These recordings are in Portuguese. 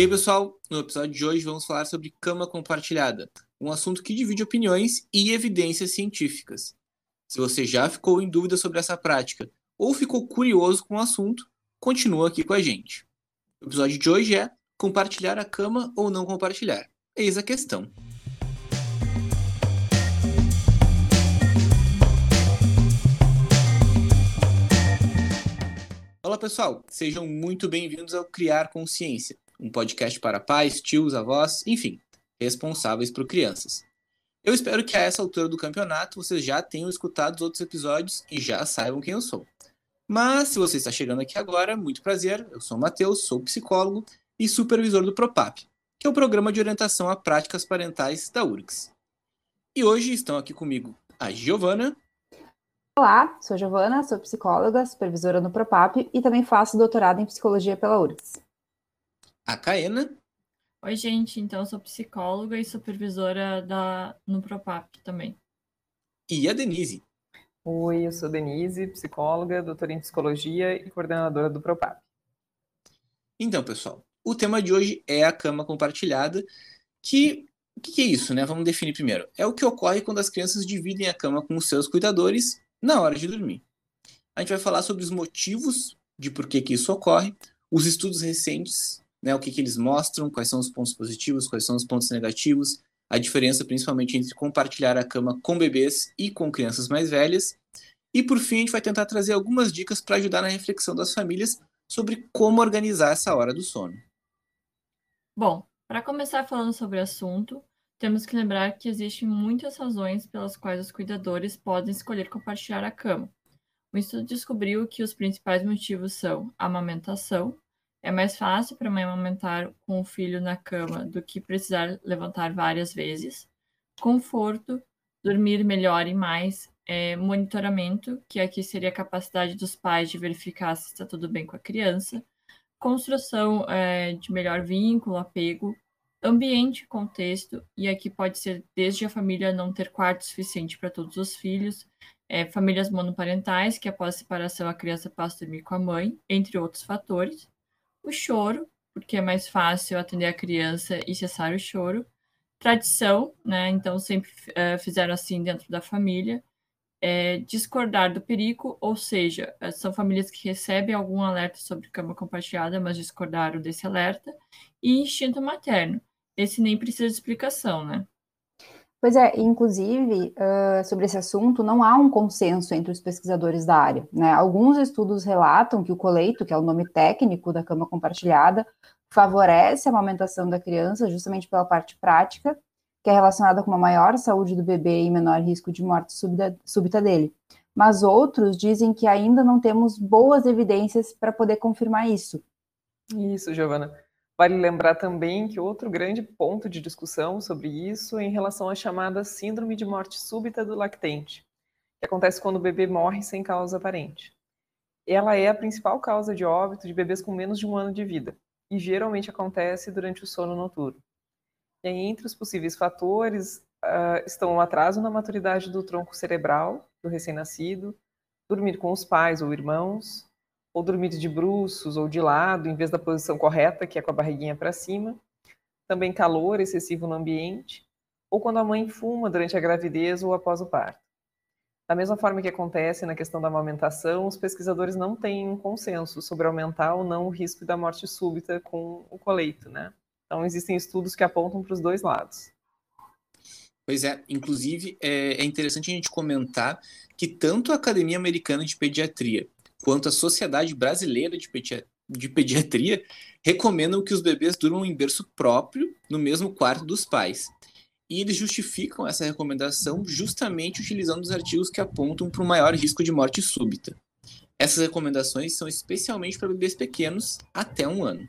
E aí, pessoal, no episódio de hoje vamos falar sobre cama compartilhada, um assunto que divide opiniões e evidências científicas. Se você já ficou em dúvida sobre essa prática ou ficou curioso com o assunto, continua aqui com a gente. O episódio de hoje é compartilhar a cama ou não compartilhar. Eis a questão. Olá pessoal, sejam muito bem-vindos ao Criar Consciência, um podcast para pais, tios, avós, enfim, responsáveis por crianças. Eu espero que a essa altura do campeonato vocês já tenham escutado os outros episódios e já saibam quem eu sou. Mas se você está chegando aqui agora, muito prazer, eu sou o Matheus, sou psicólogo e supervisor do PROPAP, que é o Programa de Orientação a Práticas Parentais da URGS. E hoje estão aqui comigo a Giovana. Olá, sou Giovana, sou psicóloga, supervisora no PROPAP e também faço doutorado em psicologia pela URGS. A Caena. Oi, gente, então sou psicóloga e supervisora da, no PROPAP também. E a Denise. Oi, eu sou Denise, psicóloga, doutora em psicologia e coordenadora do PROPAP. Então, pessoal, o tema de hoje é a cama compartilhada, que o que, que é isso, né? Vamos definir primeiro. É o que ocorre quando as crianças dividem a cama com os seus cuidadores na hora de dormir. A gente vai falar sobre os motivos de por que, que isso ocorre, os estudos recentes, né, o que, que eles mostram, quais são os pontos positivos, quais são os pontos negativos, a diferença principalmente entre compartilhar a cama com bebês e com crianças mais velhas. E por fim, a gente vai tentar trazer algumas dicas para ajudar na reflexão das famílias sobre como organizar essa hora do sono. Bom, para começar falando sobre o assunto, temos que lembrar que existem muitas razões pelas quais os cuidadores podem escolher compartilhar a cama. O estudo descobriu que os principais motivos são a amamentação. É mais fácil para a mãe amamentar com o filho na cama do que precisar levantar várias vezes. Conforto, dormir melhor e mais. É, monitoramento, que aqui seria a capacidade dos pais de verificar se está tudo bem com a criança. Construção é, de melhor vínculo, apego ambiente, contexto, e aqui pode ser desde a família não ter quarto suficiente para todos os filhos, é, famílias monoparentais, que após separação a criança passa a dormir com a mãe, entre outros fatores. O choro, porque é mais fácil atender a criança e cessar o choro. Tradição, né? Então sempre é, fizeram assim dentro da família. É, discordar do perigo, ou seja, é, são famílias que recebem algum alerta sobre cama compartilhada, mas discordaram desse alerta. E instinto materno, esse nem precisa de explicação, né? Pois é, inclusive, uh, sobre esse assunto, não há um consenso entre os pesquisadores da área. Né? Alguns estudos relatam que o coleito, que é o nome técnico da cama compartilhada, favorece a amamentação da criança justamente pela parte prática, que é relacionada com uma maior saúde do bebê e menor risco de morte súbita, súbita dele. Mas outros dizem que ainda não temos boas evidências para poder confirmar isso. Isso, Giovana. Vale lembrar também que outro grande ponto de discussão sobre isso é em relação à chamada síndrome de morte súbita do lactente, que acontece quando o bebê morre sem causa aparente. Ela é a principal causa de óbito de bebês com menos de um ano de vida e geralmente acontece durante o sono noturno. E aí, entre os possíveis fatores uh, estão o atraso na maturidade do tronco cerebral do recém-nascido, dormir com os pais ou irmãos, ou dormir de bruços ou de lado, em vez da posição correta, que é com a barriguinha para cima. Também calor excessivo no ambiente, ou quando a mãe fuma durante a gravidez ou após o parto. Da mesma forma que acontece na questão da amamentação, os pesquisadores não têm um consenso sobre aumentar ou não o risco da morte súbita com o coleito, né? Então, existem estudos que apontam para os dois lados. Pois é, inclusive é, é interessante a gente comentar que tanto a Academia Americana de Pediatria quanto a Sociedade Brasileira de, de Pediatria recomendam que os bebês durmam em berço próprio no mesmo quarto dos pais. E eles justificam essa recomendação justamente utilizando os artigos que apontam para um maior risco de morte súbita. Essas recomendações são especialmente para bebês pequenos até um ano.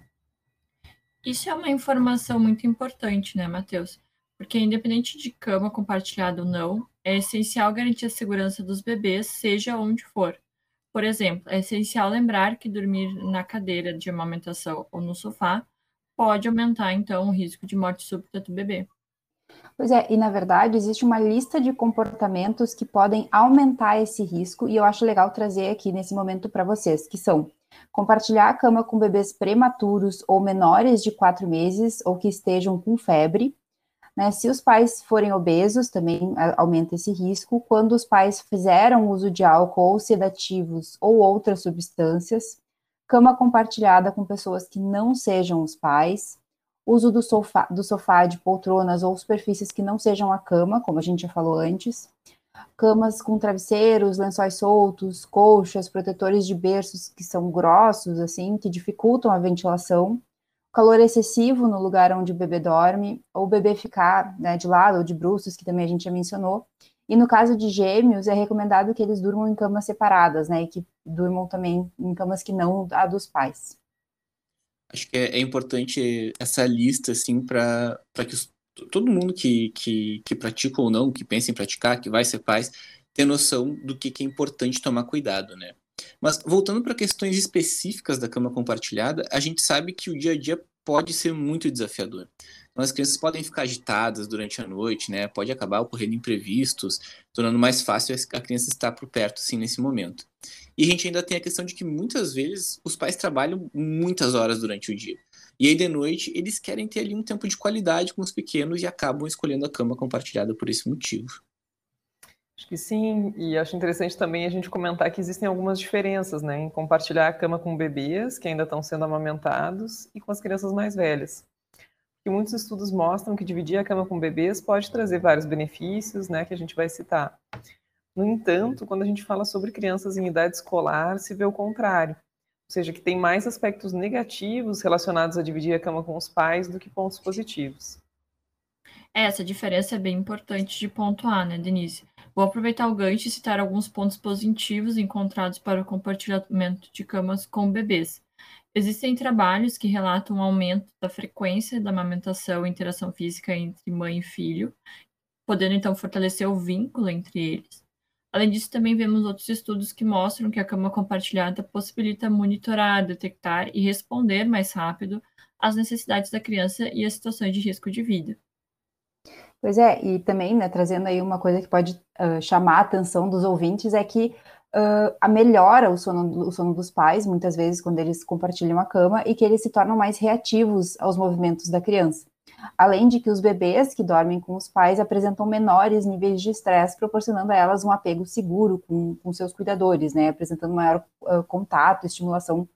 Isso é uma informação muito importante, né, Matheus? Porque independente de cama compartilhada ou não, é essencial garantir a segurança dos bebês, seja onde for. Por exemplo, é essencial lembrar que dormir na cadeira de amamentação ou no sofá pode aumentar, então, o risco de morte súbita do bebê. Pois é, e na verdade existe uma lista de comportamentos que podem aumentar esse risco, e eu acho legal trazer aqui nesse momento para vocês, que são Compartilhar a cama com bebês prematuros ou menores de quatro meses ou que estejam com febre. Né? Se os pais forem obesos, também aumenta esse risco. Quando os pais fizeram uso de álcool ou sedativos ou outras substâncias. Cama compartilhada com pessoas que não sejam os pais. Uso do sofá, do sofá de poltronas ou superfícies que não sejam a cama, como a gente já falou antes camas com travesseiros, lençóis soltos, colchas, protetores de berços que são grossos, assim, que dificultam a ventilação, calor excessivo no lugar onde o bebê dorme, ou o bebê ficar né, de lado ou de bruços, que também a gente já mencionou. E no caso de gêmeos, é recomendado que eles durmam em camas separadas, né, e que durmam também em camas que não a dos pais. Acho que é, é importante essa lista, assim, para que os todo mundo que, que, que pratica ou não, que pensa em praticar, que vai ser pais, ter noção do que, que é importante tomar cuidado, né? Mas voltando para questões específicas da cama compartilhada, a gente sabe que o dia a dia pode ser muito desafiador. Então, as crianças podem ficar agitadas durante a noite, né? Pode acabar ocorrendo imprevistos, tornando mais fácil a criança estar por perto, assim, nesse momento. E a gente ainda tem a questão de que muitas vezes os pais trabalham muitas horas durante o dia. E aí, de noite, eles querem ter ali um tempo de qualidade com os pequenos e acabam escolhendo a cama compartilhada por esse motivo. Acho que sim, e acho interessante também a gente comentar que existem algumas diferenças né, em compartilhar a cama com bebês que ainda estão sendo amamentados e com as crianças mais velhas. E muitos estudos mostram que dividir a cama com bebês pode trazer vários benefícios, né, que a gente vai citar. No entanto, quando a gente fala sobre crianças em idade escolar, se vê o contrário ou seja, que tem mais aspectos negativos relacionados a dividir a cama com os pais do que pontos positivos. É, essa diferença é bem importante de pontuar, né, Denise? Vou aproveitar o gancho e citar alguns pontos positivos encontrados para o compartilhamento de camas com bebês. Existem trabalhos que relatam um aumento da frequência da amamentação e interação física entre mãe e filho, podendo então fortalecer o vínculo entre eles. Além disso, também vemos outros estudos que mostram que a cama compartilhada possibilita monitorar, detectar e responder mais rápido às necessidades da criança e às situações de risco de vida. Pois é, e também, né, trazendo aí uma coisa que pode uh, chamar a atenção dos ouvintes é que uh, a melhora o sono, o sono dos pais, muitas vezes, quando eles compartilham a cama, e que eles se tornam mais reativos aos movimentos da criança além de que os bebês que dormem com os pais apresentam menores níveis de estresse, proporcionando a elas um apego seguro com, com seus cuidadores, né, apresentando maior uh, contato, estimulação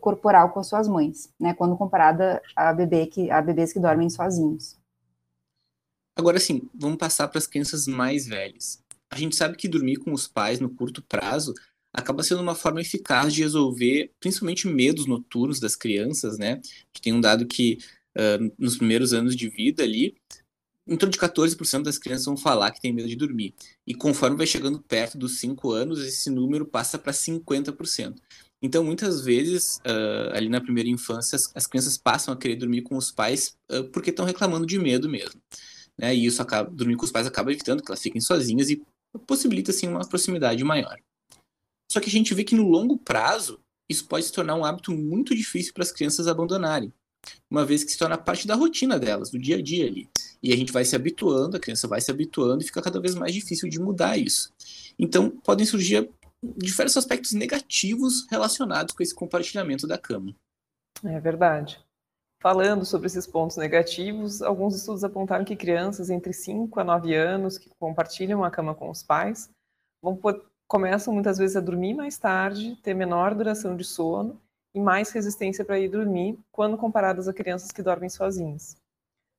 corporal com as suas mães, né, quando comparada a, bebê que, a bebês que dormem sozinhos. Agora sim, vamos passar para as crianças mais velhas. A gente sabe que dormir com os pais no curto prazo acaba sendo uma forma eficaz de resolver principalmente medos noturnos das crianças, né? Que tem um dado que uh, nos primeiros anos de vida ali, em torno de 14% das crianças vão falar que tem medo de dormir. E conforme vai chegando perto dos 5 anos, esse número passa para 50%. Então, muitas vezes, uh, ali na primeira infância, as, as, crianças passam a querer dormir com os pais uh, porque estão reclamando de medo mesmo. Né? E isso acaba, dormir com os pais acaba evitando que elas fiquem sozinhas e possibilita, assim, uma proximidade maior. Só que a gente vê que no longo prazo, isso pode se tornar um hábito muito difícil para as crianças abandonarem uma vez que se torna parte da rotina delas, do dia a dia ali. E a gente vai se habituando, a criança vai se habituando e fica cada vez mais difícil de mudar isso. Então, podem surgir diversos aspectos negativos relacionados com esse compartilhamento da cama. É verdade. Falando sobre esses pontos negativos, alguns estudos apontaram que crianças entre 5 a 9 anos que compartilham a cama com os pais vão, começam muitas vezes a dormir mais tarde, ter menor duração de sono e mais resistência para ir dormir quando comparadas a crianças que dormem sozinhas.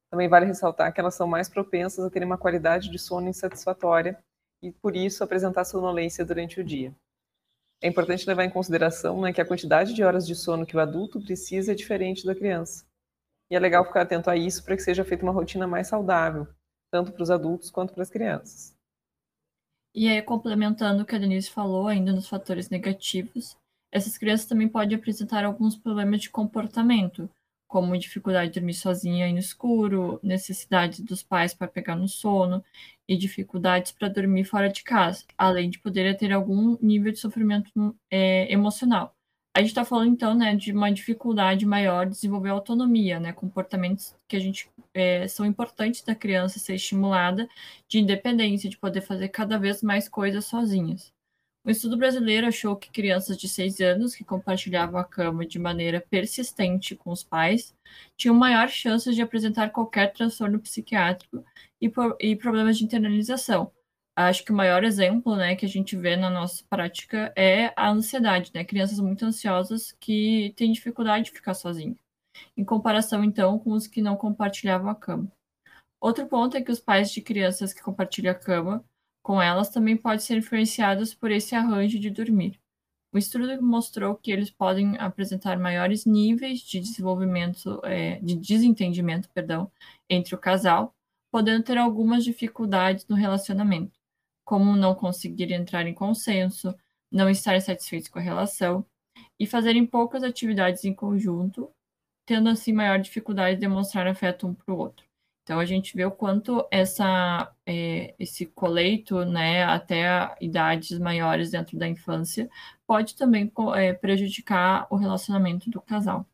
Também vale ressaltar que elas são mais propensas a terem uma qualidade de sono insatisfatória e, por isso, apresentar sonolência durante o dia. É importante levar em consideração né, que a quantidade de horas de sono que o adulto precisa é diferente da criança. E é legal ficar atento a isso para que seja feita uma rotina mais saudável, tanto para os adultos quanto para as crianças. E aí, complementando o que a Denise falou, ainda nos fatores negativos, essas crianças também podem apresentar alguns problemas de comportamento, como dificuldade de dormir sozinha no escuro, necessidade dos pais para pegar no sono e dificuldades para dormir fora de casa, além de poder ter algum nível de sofrimento é, emocional. A gente está falando então, né, de uma dificuldade maior de desenvolver autonomia, né, comportamentos que a gente é, são importantes da criança ser estimulada de independência, de poder fazer cada vez mais coisas sozinhas. Um estudo brasileiro achou que crianças de 6 anos que compartilhavam a cama de maneira persistente com os pais tinham maior chance de apresentar qualquer transtorno psiquiátrico e, e problemas de internalização. Acho que o maior exemplo né, que a gente vê na nossa prática é a ansiedade, né? Crianças muito ansiosas que têm dificuldade de ficar sozinhas, em comparação, então, com os que não compartilhavam a cama. Outro ponto é que os pais de crianças que compartilham a cama com elas também podem ser influenciados por esse arranjo de dormir. O estudo mostrou que eles podem apresentar maiores níveis de desenvolvimento, é, de desentendimento, perdão, entre o casal, podendo ter algumas dificuldades no relacionamento, como não conseguir entrar em consenso, não estar satisfeitos com a relação e fazerem poucas atividades em conjunto, tendo assim maior dificuldade de demonstrar afeto um para o outro. Então a gente vê o quanto essa, é, esse coleito, né, até idades maiores dentro da infância, pode também é, prejudicar o relacionamento do casal.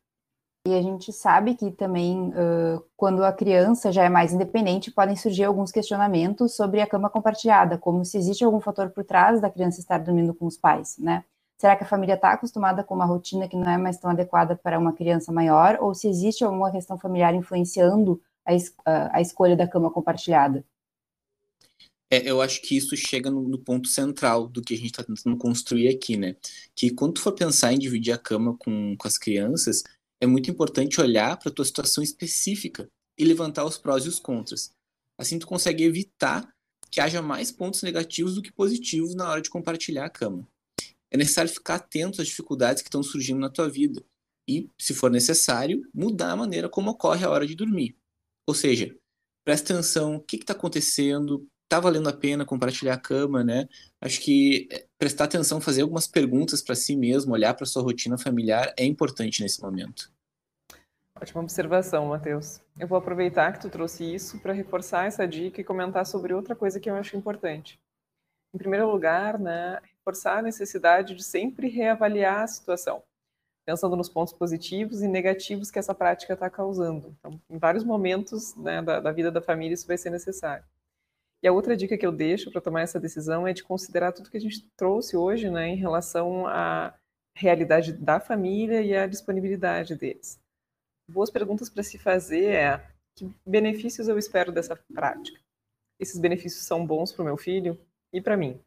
E a gente sabe que também, uh, quando a criança já é mais independente, podem surgir alguns questionamentos sobre a cama compartilhada, como se existe algum fator por trás da criança estar dormindo com os pais, né? Será que a família está acostumada com uma rotina que não é mais tão adequada para uma criança maior, ou se existe alguma questão familiar influenciando a, a, a escolha da cama compartilhada? É, eu acho que isso chega no, no, ponto central do que a gente está tentando construir aqui, né? Que quando tu for pensar em dividir a cama com, com as crianças, é muito importante olhar para a tua situação específica e levantar os prós e os contras. Assim tu consegue evitar que haja mais pontos negativos do que positivos na hora de compartilhar a cama. É necessário ficar atento às dificuldades que estão surgindo na tua vida e, se for necessário, mudar a maneira como ocorre a hora de dormir. Ou seja, presta atenção, o que está acontecendo, está valendo a pena compartilhar a cama, né? Acho que é, prestar atenção, fazer algumas perguntas para si mesmo, olhar para sua rotina familiar é importante nesse momento. Ótima observação, Matheus. Eu vou aproveitar que tu trouxe isso para reforçar essa dica e comentar sobre outra coisa que eu acho importante. Em primeiro lugar, né, reforçar a necessidade de sempre reavaliar a situação pensando nos pontos positivos e negativos que essa prática está causando. Então, em vários momentos né, da, da, vida da família, isso vai ser necessário. E a outra dica que eu deixo para tomar essa decisão é de considerar tudo que a gente trouxe hoje né, em relação à realidade da família e à disponibilidade deles. Boas perguntas para se fazer é: que benefícios eu espero dessa prática? Esses benefícios são bons para o meu filho e para mim?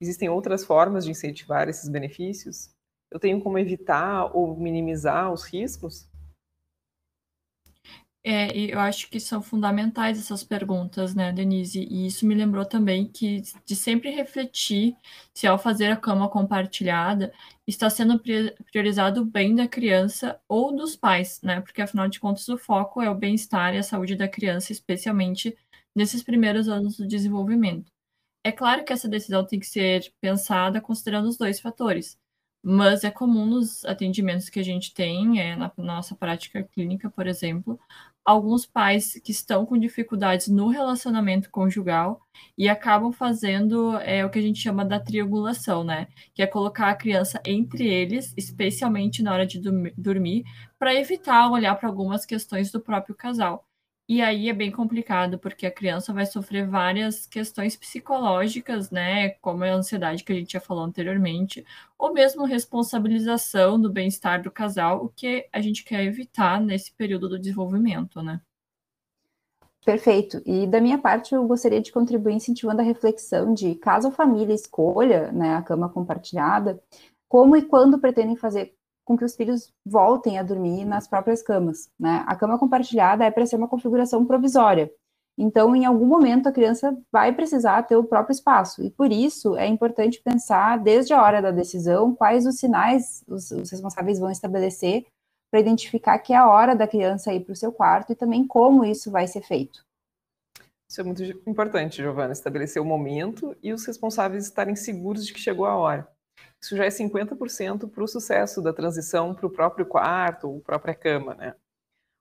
Existem outras formas de incentivar esses benefícios? eu tenho como evitar ou minimizar os riscos? É, eu acho que são fundamentais essas perguntas, né, Denise? E isso me lembrou também que de sempre refletir se ao fazer a cama compartilhada está sendo priorizado o bem da criança ou dos pais, né? Porque afinal de contas o foco é o bem-estar e a saúde da criança, especialmente nesses primeiros anos do desenvolvimento. É claro que essa decisão tem que ser pensada considerando os dois fatores mas é comum nos atendimentos que a gente tem, é, na nossa prática clínica, por exemplo, alguns pais que estão com dificuldades no relacionamento conjugal e acabam fazendo é, o que a gente chama da triangulação, né? Que é colocar a criança entre eles, especialmente na hora de dormir, para evitar olhar para algumas questões do próprio casal. E aí é bem complicado, porque a criança vai sofrer várias questões psicológicas, né? Como a ansiedade que a gente já falou anteriormente, ou mesmo responsabilização do bem-estar do casal, o que a gente quer evitar nesse período do desenvolvimento, né? Perfeito. E da minha parte, eu gostaria de contribuir incentivando a reflexão de caso a família escolha né, a cama compartilhada, como e quando pretendem fazer com que os filhos voltem a dormir nas próprias camas. Né? A cama compartilhada é para ser uma configuração provisória. Então, em algum momento, a criança vai precisar ter o próprio espaço. E por isso é importante pensar, desde a hora da decisão, quais os sinais os, os responsáveis vão estabelecer para identificar que é a hora da criança ir para o seu quarto e também como isso vai ser feito. Isso é muito importante, Giovana, estabelecer o momento e os responsáveis estarem seguros de que chegou a hora. Isso já é 50% para o sucesso da transição para o próprio quarto ou própria cama, né?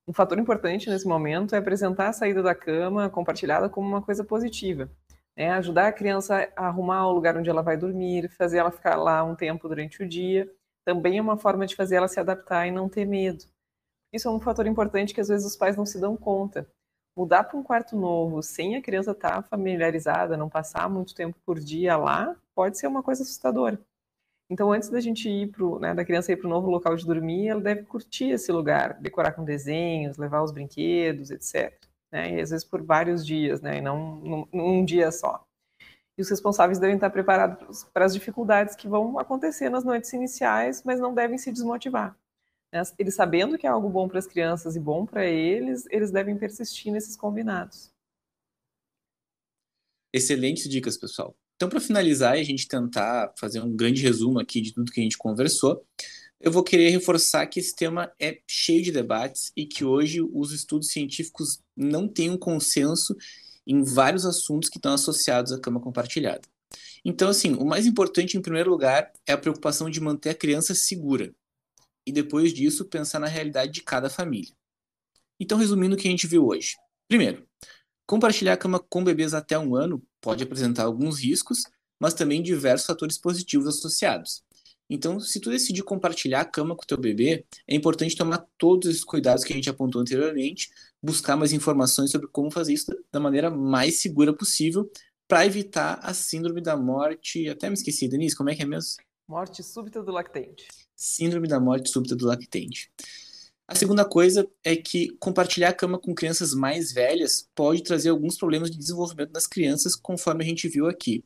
Um fator importante nesse momento é apresentar a saída da cama compartilhada como uma coisa positiva. Né? Ajudar a criança a arrumar o lugar onde ela vai dormir, fazer ela ficar lá um tempo durante o dia. Também é uma forma de fazer ela se adaptar e não ter medo. Isso é um fator importante que às vezes os pais não se dão conta. mudar para um quarto novo sem a criança estar tá familiarizada, não passar muito tempo por dia lá, pode ser uma coisa assustadora. Então, antes da gente ir pro, né, da criança ir para o novo local de dormir, ela deve curtir esse lugar, decorar com desenhos, levar os brinquedos, etc. Né, e às vezes por vários dias, né, e não num, num dia só. E os responsáveis devem estar preparados para as dificuldades que vão acontecer nas noites iniciais, mas não devem se desmotivar. Né? Eles sabendo que é algo bom para as crianças e bom para eles, eles devem persistir nesses combinados. Excelentes dicas, pessoal. Então, para finalizar e a gente tentar fazer um grande resumo aqui de tudo que a gente conversou, eu vou querer reforçar que esse tema é cheio de debates e que hoje os estudos científicos não têm um consenso em vários assuntos que estão associados à cama compartilhada. Então, assim, o mais importante, em primeiro lugar, é a preocupação de manter a criança segura, e depois disso pensar na realidade de cada família. Então, resumindo o que a gente viu hoje. Primeiro, compartilhar a cama com bebês até um ano pode apresentar alguns riscos, mas também diversos fatores positivos associados. Então, se tu decidir compartilhar a cama com o teu bebê, é importante tomar todos esses cuidados que a gente apontou anteriormente, buscar mais informações sobre como fazer isso da maneira mais segura possível para evitar a síndrome da morte. Até me esqueci, Denise, como é que é mesmo? Morte súbita do lactente. Síndrome da morte súbita do lactente. A segunda coisa é que compartilhar a cama com crianças mais velhas pode trazer alguns problemas de desenvolvimento das crianças, conforme a gente viu aqui.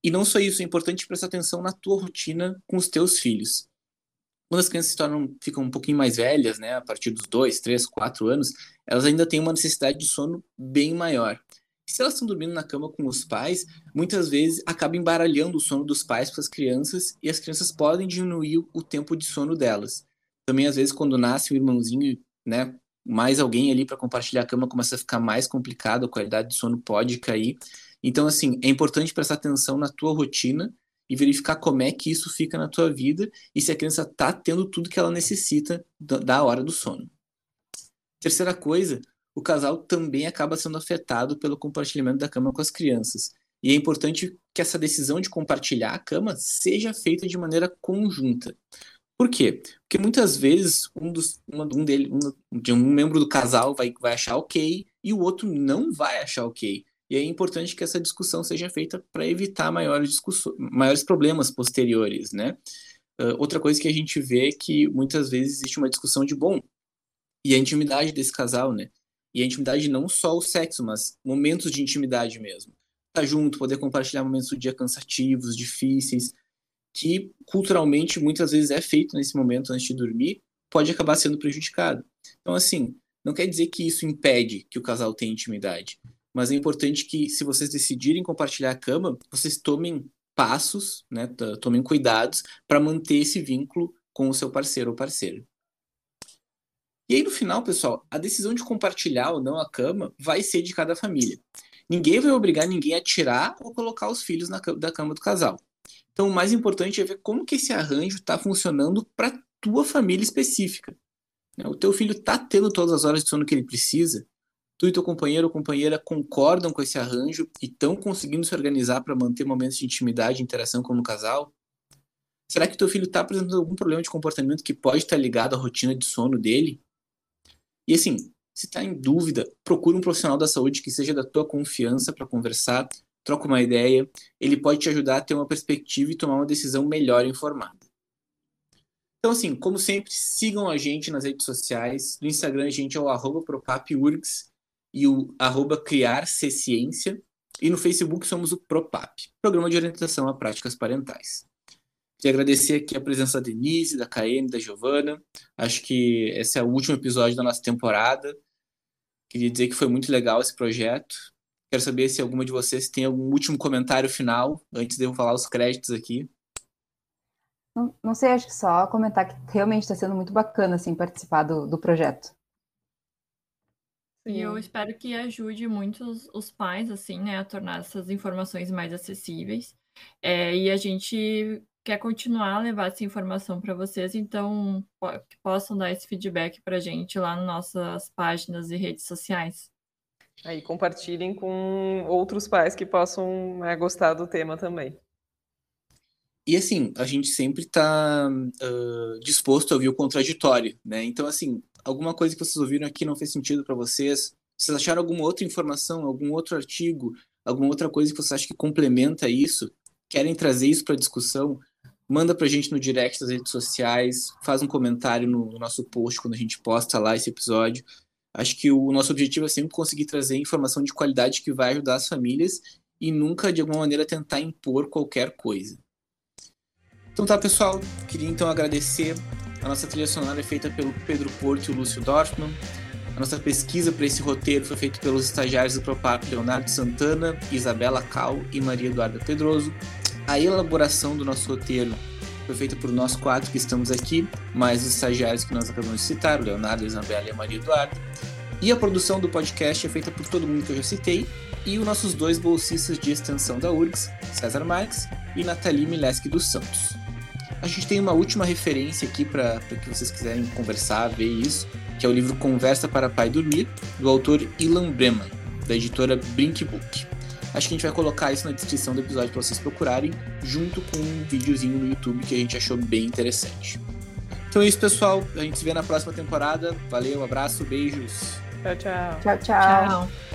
E não só isso, é importante prestar atenção na tua rotina com os teus filhos. Quando as crianças se tornam, ficam um pouquinho mais velhas, né, a partir dos dois, três, quatro anos, elas ainda têm uma necessidade de sono bem maior. Se elas estão dormindo na cama com os pais, muitas vezes acaba embaralhando o sono dos pais para as crianças e as crianças podem diminuir o tempo de sono delas. Também, às vezes, quando nasce um irmãozinho, né, mais alguém ali para compartilhar a cama começa a ficar mais complicado, a qualidade de sono pode cair. Então, assim, é importante prestar atenção na tua rotina e verificar como é que isso fica na tua vida e se a criança está tendo tudo que ela necessita da hora do sono. Terceira coisa, o casal também acaba sendo afetado pelo compartilhamento da cama com as crianças. E é importante que essa decisão de compartilhar a cama seja feita de maneira conjunta. Por quê? Porque muitas vezes um, dos, um, dele, um, de um membro do casal vai, vai achar ok e o outro não vai achar ok. E é importante que essa discussão seja feita para evitar maiores, maiores problemas posteriores, né? Uh, outra coisa que a gente vê é que muitas vezes existe uma discussão de bom e a intimidade desse casal, né? E a intimidade não só o sexo, mas momentos de intimidade mesmo. Estar tá junto, poder compartilhar momentos do dia cansativos, difíceis, que culturalmente muitas vezes é feito nesse momento antes de dormir, pode acabar sendo prejudicado. Então, assim, não quer dizer que isso impede que o casal tenha intimidade, mas é importante que, se vocês decidirem compartilhar a cama, vocês tomem passos, né, tomem cuidados para manter esse vínculo com o seu parceiro ou parceira. E aí, no final, pessoal, a decisão de compartilhar ou não a cama vai ser de cada família. Ninguém vai obrigar ninguém a tirar ou colocar os filhos na, da cama do casal. Então, o mais importante é ver como que esse arranjo está funcionando para tua família específica. Né? O teu filho está tendo todas as horas de sono que ele precisa? Tu e teu companheiro ou companheira concordam com esse arranjo e estão conseguindo se organizar para manter momentos de intimidade e interação como casal? Será que teu filho está apresentando algum problema de comportamento que pode estar ligado à rotina de sono dele? E assim, se está em dúvida, procure um profissional da saúde que seja da tua confiança para conversar, troca uma ideia, ele pode te ajudar a ter uma perspectiva e tomar uma decisão melhor informada. Então, assim, como sempre, sigam a gente nas redes sociais. No Instagram, a gente é o arroba propapurgs e o arroba. E no Facebook somos o Propap, Programa de Orientação a Práticas Parentais. Queria agradecer aqui a presença da Denise, da Caene, da Giovana. Acho que esse é o último episódio da nossa temporada. Queria dizer que foi muito legal esse projeto. Quero saber se alguma de vocês tem algum último comentário final, antes de eu falar os créditos aqui. Não, não sei, acho que só comentar que realmente está sendo muito bacana assim, participar do, do projeto. E eu espero que ajude muitos os pais, assim, né, a tornar essas informações mais acessíveis. É, e a gente quer continuar a levar essa informação para vocês, então que possam dar esse feedback para a gente lá nas nossas páginas e redes sociais. Aí compartilhem com outros pais que possam né, gostar do tema também. E assim, a gente sempre está uh, disposto a ouvir o contraditório, né? Então, assim, alguma coisa que vocês ouviram aqui não fez sentido para vocês, vocês acharam alguma outra informação, algum outro artigo, alguma outra coisa que vocês acham que complementa isso, querem trazer isso para discussão, manda para a gente no direct das redes sociais, faz um comentário no nosso post quando a gente posta lá esse episódio. Acho que o nosso objetivo é sempre conseguir trazer informação de qualidade que vai ajudar as famílias e nunca, de alguma maneira, tentar impor qualquer coisa. Então tá, pessoal. Queria então agradecer. A nossa trilha sonora é feita pelo Pedro Porto e o Lúcio Dorfman. A nossa pesquisa para esse roteiro foi feita pelos estagiários do Propap Leonardo Santana, Isabela Cal e Maria Eduarda Pedroso. A elaboração do nosso roteiro foi feita por nós quatro que estamos aqui, mais os estagiários que nós acabamos de citar, o Leonardo, a Isabela e a Maria Eduarda. E a produção do podcast é feita por todo mundo que eu já citei, e os nossos dois bolsistas de extensão da URGS, César Marques e Nathalie Mileski dos Santos. A gente tem uma última referência aqui para que vocês quiserem conversar, ver isso, que é o livro Conversa para Pai Dormir, do autor Ilan Breman, da editora Brink Book. Acho que a gente vai colocar isso na descrição do episódio para vocês procurarem, junto com um videozinho no YouTube que a gente achou bem interessante. Então é isso, pessoal. A gente se vê na próxima temporada. Valeu, abraço, beijos. Tchau, tchau. Tchau, tchau. tchau.